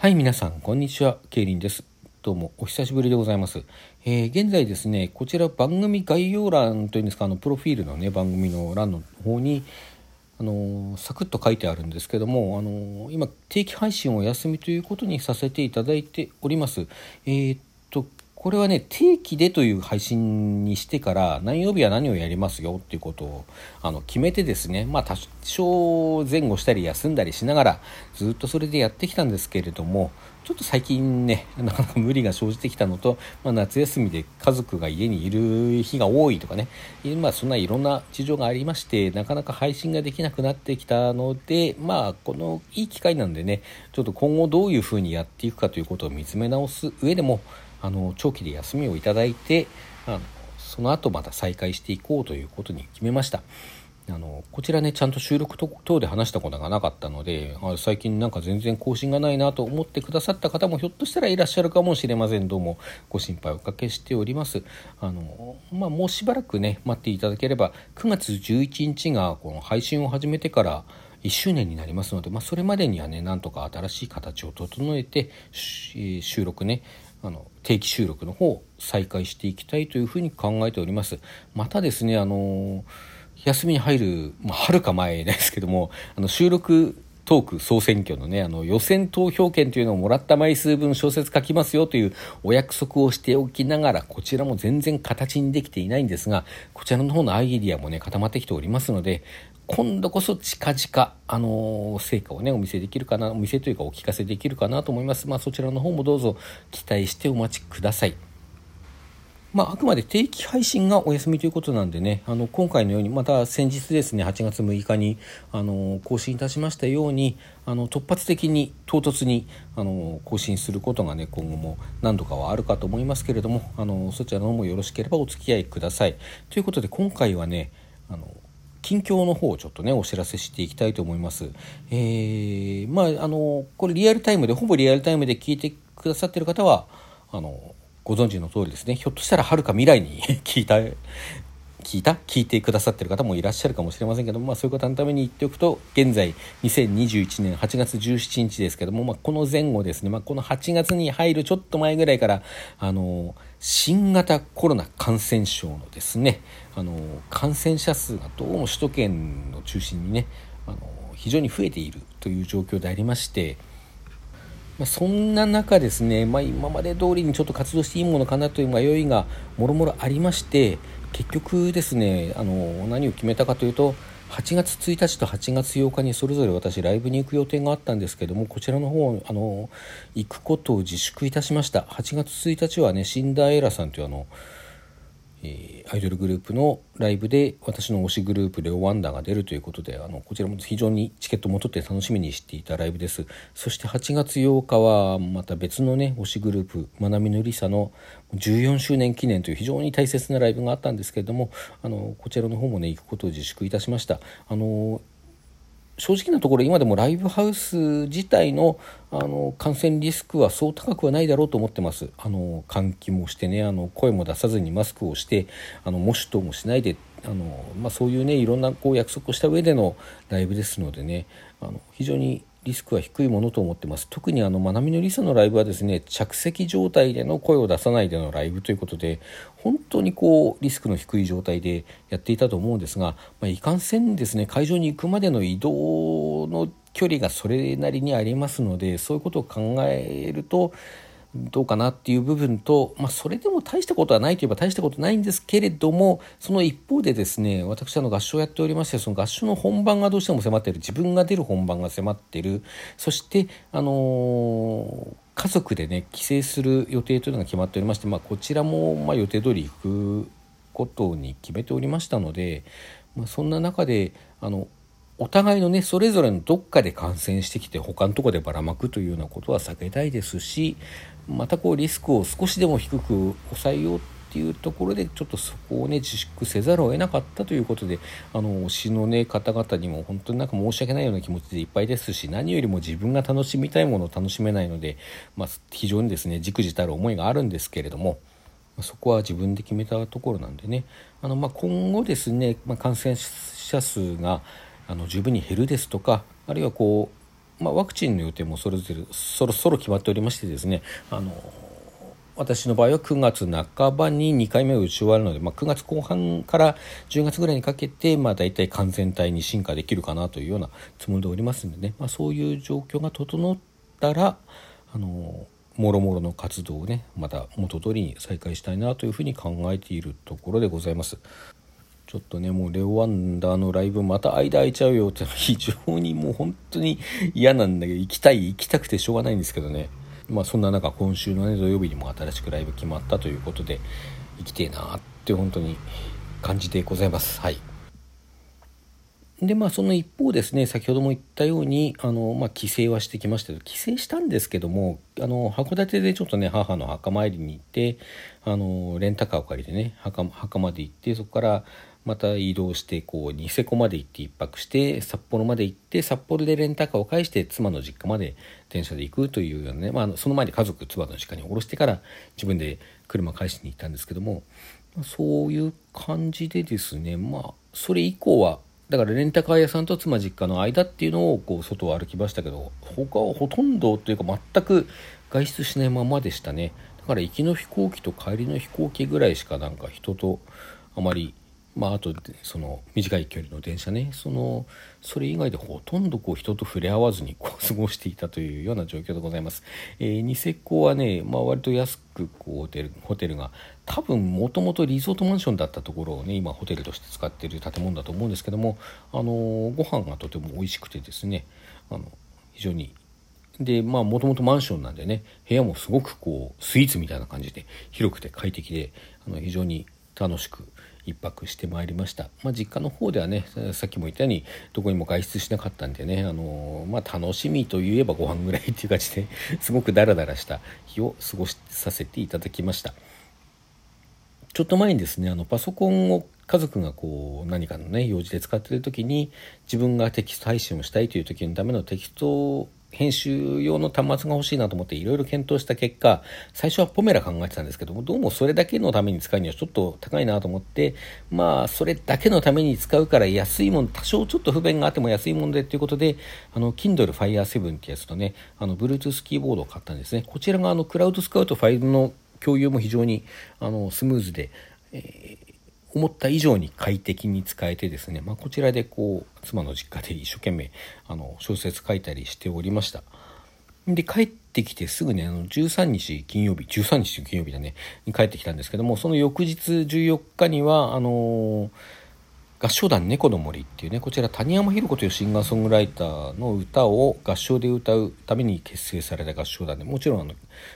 はい、皆さん、こんにちは。ケイリンです。どうも、お久しぶりでございます。えー、現在ですね、こちら番組概要欄というんですか、あの、プロフィールのね、番組の欄の方に、あのサクッと書いてあるんですけども、あの今、定期配信をお休みということにさせていただいております。えー、っと、これはね、定期でという配信にしてから、何曜日は何をやりますよっていうことをあの決めてですね、まあ多少前後したり休んだりしながら、ずっとそれでやってきたんですけれども、ちょっと最近ね、なかなか無理が生じてきたのと、まあ、夏休みで家族が家にいる日が多いとかね、まあそんないろんな事情がありまして、なかなか配信ができなくなってきたので、まあこのいい機会なんでね、ちょっと今後どういうふうにやっていくかということを見つめ直す上でも、あの長期で休みをいただいてあのその後また再開していこうということに決めました。あのこちらねちゃんと収録等で話したことがなかったので最近なんか全然更新がないなと思ってくださった方もひょっとしたらいらっしゃるかもしれません。どうもご心配おかけしております。あの、まあ、もうしばらくね待っていただければ9月11日がこの配信を始めてから1周年になりますので、まあ、それまでにはねなんとか新しい形を整えて収録ねあの定期収録の方再開していきたいというふうに考えております。またですねあの休みに入る、まあ、はるか前ですけどもあの収録トーク総選挙のね、あの予選投票権というのをもらった枚数分小説書きますよというお約束をしておきながら、こちらも全然形にできていないんですが、こちらの方のアイディアもね、固まってきておりますので、今度こそ近々、あのー、成果をね、お見せできるかな、お見せというかお聞かせできるかなと思います。まあ、そちらの方もどうぞ期待してお待ちください。まあ、あくまで定期配信がお休みということなんでね、あの、今回のように、また先日ですね、8月6日に、あの、更新いたしましたように、あの、突発的に、唐突に、あの、更新することがね、今後も何度かはあるかと思いますけれども、あの、そちらの方もよろしければお付き合いください。ということで、今回はね、あの、近況の方をちょっとねお知らせしていきたいと思います。えー、まああのこれリアルタイムでほぼリアルタイムで聞いてくださってる方はあのご存知の通りですね。ひょっとしたらはるか未来に 聞いた聞いた？聞いてくださってる方もいらっしゃるかもしれませんけども、まあ、そういう方のために言っておくと現在2021年8月17日ですけども、まあ、この前後ですね、まあ、この8月に入るちょっと前ぐらいからあの新型コロナ感染症のですねあの感染者数がどうも首都圏を中心にねあの非常に増えているという状況でありましてまあ、そんな中ですね、まあ、今まで通りにちょっと活動していいものかなという迷いがもろもろありまして結局ですねあの何を決めたかというと8月1日と8月8日にそれぞれ私ライブに行く予定があったんですけどもこちらの方あの行くことを自粛いたしました。8月1日はねシンダーエラさんというあのえ、アイドルグループのライブで私の推しグループレオワンダーが出るということであのこちらも非常にチケットも取って楽しみにしていたライブです。そして8月8日はまた別のね推しグループまなみのりさの14周年記念という非常に大切なライブがあったんですけれどもあのこちらの方もね行くことを自粛いたしました。あの正直なところ今でもライブハウス自体のあの感染リスクはそう高くはないだろうと思ってます。あの換気もしてねあの声も出さずにマスクをしてあの模試等もしないであの、まあ、そういうねいろんなこう約束をした上でのライブですのでねあの非常にリスクは低いものと思ってます。特にあのまなみのりさのライブはですね着席状態での声を出さないでのライブということで本当にこうリスクの低い状態でやっていたと思うんですが、まあ、いかんせんですね会場に行くまでの移動の距離がそれなりにありますのでそういうことを考えるとどうかなっていう部分と、まあ、それでも大したことはないといえば大したことないんですけれどもその一方でですね私あの合唱をやっておりましてその合唱の本番がどうしても迫っている自分が出る本番が迫っているそしてあのー、家族でね帰省する予定というのが決まっておりまして、まあ、こちらもま予定通り行くことに決めておりましたので、まあ、そんな中であのお互いのねそれぞれのどっかで感染してきて他のとこでばらまくというようなことは避けたいですしまたこうリスクを少しでも低く抑えようっていうところでちょっとそこをね自粛せざるを得なかったということであの推しのね方々にも本当になんか申し訳ないような気持ちでいっぱいですし何よりも自分が楽しみたいものを楽しめないので、まあ、非常にですねじくじたる思いがあるんですけれども。そこは自分で決めたところなんでねあの、まあ、今後ですね、まあ、感染者数があの十分に減るですとかあるいはこうまあ、ワクチンの予定もそれぞれそろそろ決まっておりましてですねあの私の場合は9月半ばに2回目を打ち終わるので、まあ、9月後半から10月ぐらいにかけて、まあ、大体完全体に進化できるかなというようなつもりでおりますのでね、まあ、そういう状況が整ったらあのもろもろの活動をねまた元通りに再開したいなというふうに考えているところでございます。ちょっとねもうレオ・ワンダーのライブまた間空いちゃうよって非常にもう本当に嫌なんだけど行きたい行きたくてしょうがないんですけどね。まあそんな中今週のね土曜日にも新しくライブ決まったということで行きてえなって本当に感じでございます。はい。でまあその一方ですね先ほども言ったようにあの、まあ、帰省はしてきましたけど帰省したんですけどもあの函館でちょっとね母の墓参りに行ってあのレンタカーを借りてね墓墓まで行ってそこからまた移動してこうニセコまで行って1泊して札幌まで行って札幌でレンタカーを返して妻の実家まで電車で行くというようなね、まあ、その前に家族妻の実家に降ろしてから自分で車返しに行ったんですけどもそういう感じでですねまあそれ以降はだからレンタカー屋さんと妻実家の間っていうのをこう外を歩きましたけど他はほとんどというか全く外出しないままでしたね。だから行きの飛行機と帰りの飛行機ぐらいしかなんか人とあまりまあ、あとその短い距離の電車ねそのそれ以外でほとんどこう人と触れ合わずにこう過ごしていたというような状況でございます。えー、ニセコはね、まあ、割と安くこうホテルホテルが多分もともとリゾートマンションだったところをね今ホテルとして使っている建物だと思うんですけども、あの、ご飯がとても美味しくてですねあの非常にでまあもともとマンションなんでね部屋もすごくこうスイーツみたいな感じで広くて快適であの非常に楽しく1泊してまいりました、まあ、実家の方ではねさっきも言ったようにどこにも外出しなかったんでね、あのまあ、楽しみといえばご飯ぐらいっていう感じで すごくダラダラした日を過ごしさせていただきました。ちょっと前にですねあのパソコンを家族がこう何かのね用事で使ってる時に自分がテキスト配信をしたいという時のためのテキスト編集用の端末が欲しいなと思っていろいろ検討した結果、最初はポメラ考えてたんですけども、どうもそれだけのために使うにはちょっと高いなと思って、まあ、それだけのために使うから安いもん、多少ちょっと不便があっても安いもんでということで、あの、Kindle Fire 7ってやつとね、あの、Bluetooth キーボードを買ったんですね。こちらがあの、クラウドスカウトファイルの共有も非常にあのスムーズで、えー思った以上に快適に使えてですね、まあ、こちらでこう妻の実家で一生懸命あの小説書いたりしておりました。で帰ってきてすぐねあの13日金曜日13日金曜日だねに帰ってきたんですけどもその翌日14日にはあのー、合唱団猫の森っていうねこちら谷山寛子というシンガーソングライターの歌を合唱で歌うために結成された合唱団でもちろんあの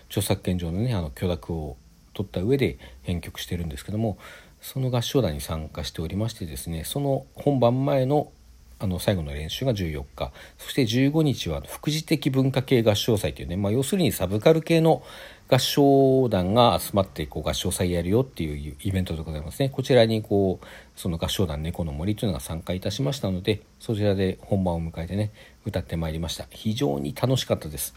著作権上のねあの許諾を取った上で編曲してるんですけどもその合唱団に参加しておりましてですねその本番前のあの最後の練習が14日。そして15日は副次的文化系合唱祭というね、まあ、要するにサブカル系の合唱団が集まってこう合唱祭やるよっていうイベントでございますね。こちらにこうその合唱団猫の森というのが参加いたしましたのでそちらで本番を迎えてね歌ってまいりました。非常に楽しかったです。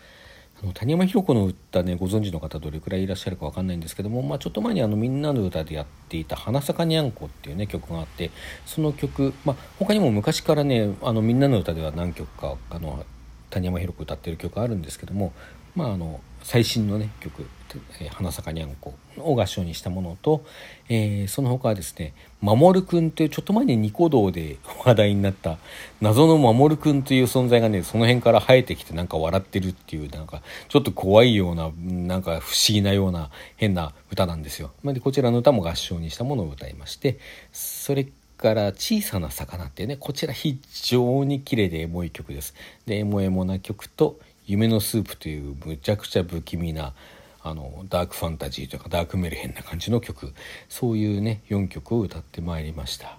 あの谷山寛子の歌ねご存知の方どれくらいいらっしゃるか分かんないんですけども、まあ、ちょっと前にあのみんなの歌でやっていた「花咲にゃんこ」っていうね曲があってその曲、まあ、他にも昔からねあのみんなの歌では何曲かあの谷山寛子歌ってる曲あるんですけども、まあ、あの最新のね曲、花咲かにゃんこを合唱にしたものと、えー、その他はですね、守くんというちょっと前にニコ動で話題になった謎の守くんという存在がね、その辺から生えてきてなんか笑ってるっていう、なんかちょっと怖いような、なんか不思議なような変な歌なんですよ。で、こちらの歌も合唱にしたものを歌いまして、それから小さな魚っていうね、こちら非常に綺麗でエモい曲です。で、エモエモな曲と、夢のスープというむちゃくちゃ不気味なあのダークファンタジーとかダークメルヘンな感じの曲。そういうね4曲を歌ってまいりました。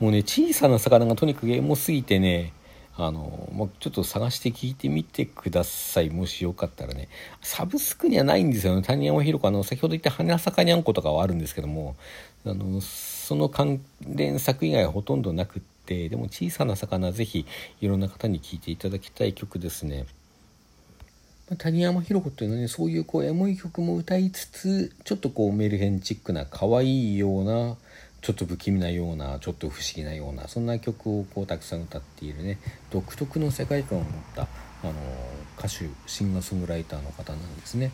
もうね小さな魚がとにかくエモすぎてねあの、ま、ちょっと探して聞いてみてください。もしよかったらね。サブスクにはないんですよね。谷山ひろ子の先ほど言った「花咲かにゃんこ」とかはあるんですけどもあのその関連作以外はほとんどなくってでも小さな魚ぜひいろんな方に聴いていただきたい曲ですね。谷山寛子っていうのはねそういうこうエモい曲も歌いつつちょっとこうメルヘンチックな可愛いようなちょっと不気味なようなちょっと不思議なようなそんな曲をこうたくさん歌っているね独特の世界観を持ったあの歌手シンガーソングライターの方なんですね。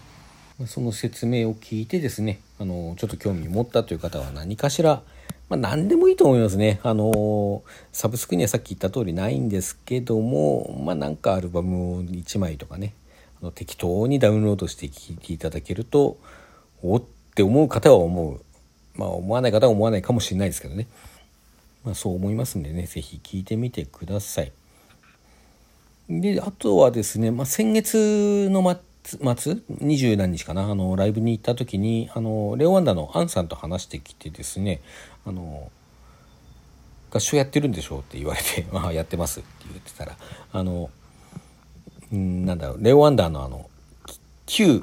その説明を聞いてですねあのちょっと興味持ったという方は何かしら、まあ、何でもいいと思いますね。あのサブスクにはさっき言った通りないんですけどもまあなんかアルバムを1枚とかねあの適当にダウンロードして聴いていただけるとおって思う方は思うまあ思わない方は思わないかもしれないですけどね、まあ、そう思いますんでね是非聴いてみてください。であとはですね、まあ、先月の末二十何日かな？あのライブに行った時にあのレオワンダのアンさんと話してきてですねあの合唱やってるんでしょうって言われて「ああやってます」って言ってたらあのなんだろうレオワンダーのあの旧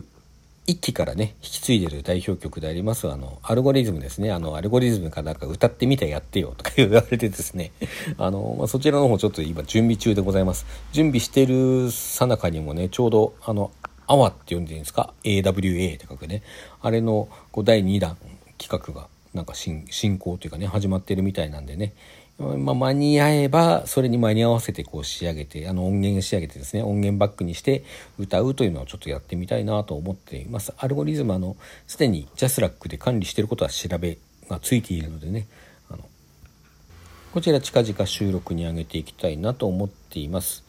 一期からね引き継いでる代表曲でありますあのアルゴリズムですね。あのアルゴリズムかなんか歌ってみてやってよとか 言われてですね。あの、まあ、そちらの方ちょっと今準備中でございます。準備してるさなかにもねちょうどあのアワって呼んでいいんですか？AWA って書くね。あれのこう第2弾企画がなんか進行というかね始まってるみたいなんでね。まあ、間に合えばそれに間に合わせてこう仕上げてあの音源仕上げてですね音源バックにして歌うというのをちょっとやってみたいなと思っています。アルゴリズムあのすでにジャスラックで管理してることは調べがついているのでね。あのこちら近々収録に上げていきたいなと思っています。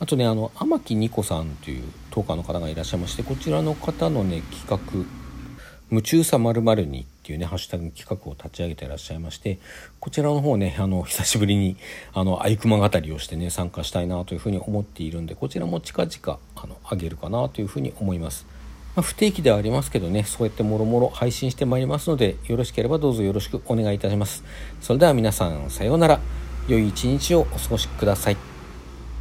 あとねあの天木ニコさんというトーカーの方がいらっしゃいましてこちらの方のね企画夢中さまるにっていうね、ハッシュタグ企画を立ち上げていらっしゃいまして、こちらの方ね、あの、久しぶりに、あの、アイクマ語りをしてね、参加したいなというふうに思っているんで、こちらも近々、あの、上げるかなというふうに思います。まあ、不定期ではありますけどね、そうやってもろもろ配信してまいりますので、よろしければどうぞよろしくお願いいたします。それでは皆さん、さようなら。良い一日をお過ごしください。